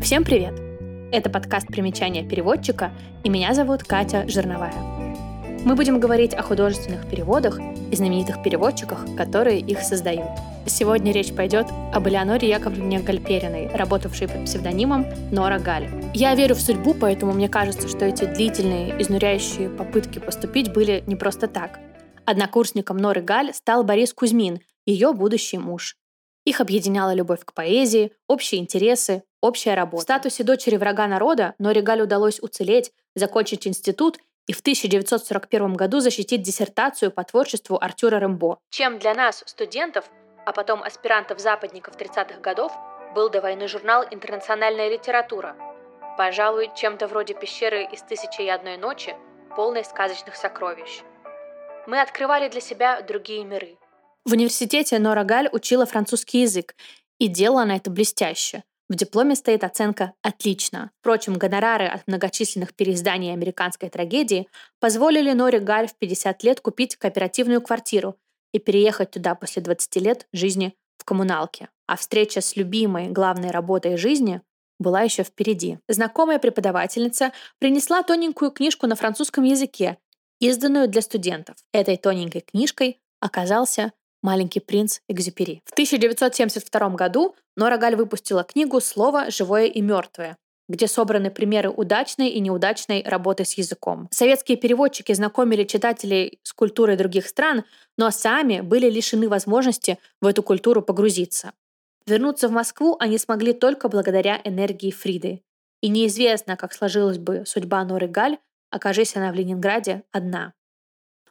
Всем привет! Это подкаст «Примечания переводчика» и меня зовут Катя Жирновая. Мы будем говорить о художественных переводах и знаменитых переводчиках, которые их создают. Сегодня речь пойдет об Элеоноре Яковлевне Гальпериной, работавшей под псевдонимом Нора Галь. Я верю в судьбу, поэтому мне кажется, что эти длительные, изнуряющие попытки поступить были не просто так. Однокурсником Норы Галь стал Борис Кузьмин, ее будущий муж. Их объединяла любовь к поэзии, общие интересы, общая работа. В статусе дочери врага народа Норе Галь удалось уцелеть, закончить институт и в 1941 году защитить диссертацию по творчеству Артюра Рэмбо. Чем для нас, студентов, а потом аспирантов-западников 30-х годов, был до войны журнал «Интернациональная литература». Пожалуй, чем-то вроде пещеры из «Тысячи и одной ночи», полной сказочных сокровищ. Мы открывали для себя другие миры. В университете Нора Галь учила французский язык и делала на это блестяще. В дипломе стоит оценка «отлично». Впрочем, гонорары от многочисленных переизданий американской трагедии позволили Норе Галь в 50 лет купить кооперативную квартиру и переехать туда после 20 лет жизни в коммуналке. А встреча с любимой главной работой жизни была еще впереди. Знакомая преподавательница принесла тоненькую книжку на французском языке, изданную для студентов. Этой тоненькой книжкой оказался «Маленький принц Экзюпери». В 1972 году Нора Галь выпустила книгу «Слово живое и мертвое», где собраны примеры удачной и неудачной работы с языком. Советские переводчики знакомили читателей с культурой других стран, но сами были лишены возможности в эту культуру погрузиться. Вернуться в Москву они смогли только благодаря энергии Фриды. И неизвестно, как сложилась бы судьба Норы Галь, окажись она в Ленинграде одна.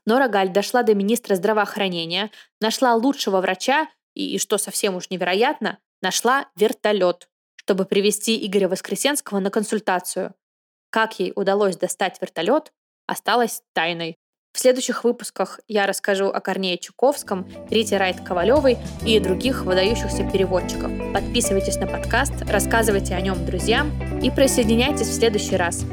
Нора Галь дошла до министра здравоохранения, нашла лучшего врача и, что совсем уж невероятно, нашла вертолет, чтобы привести Игоря Воскресенского на консультацию. Как ей удалось достать вертолет, осталось тайной. В следующих выпусках я расскажу о Корнее Чуковском, Рите Райт Ковалевой и других выдающихся переводчиков. Подписывайтесь на подкаст, рассказывайте о нем друзьям и присоединяйтесь в следующий раз.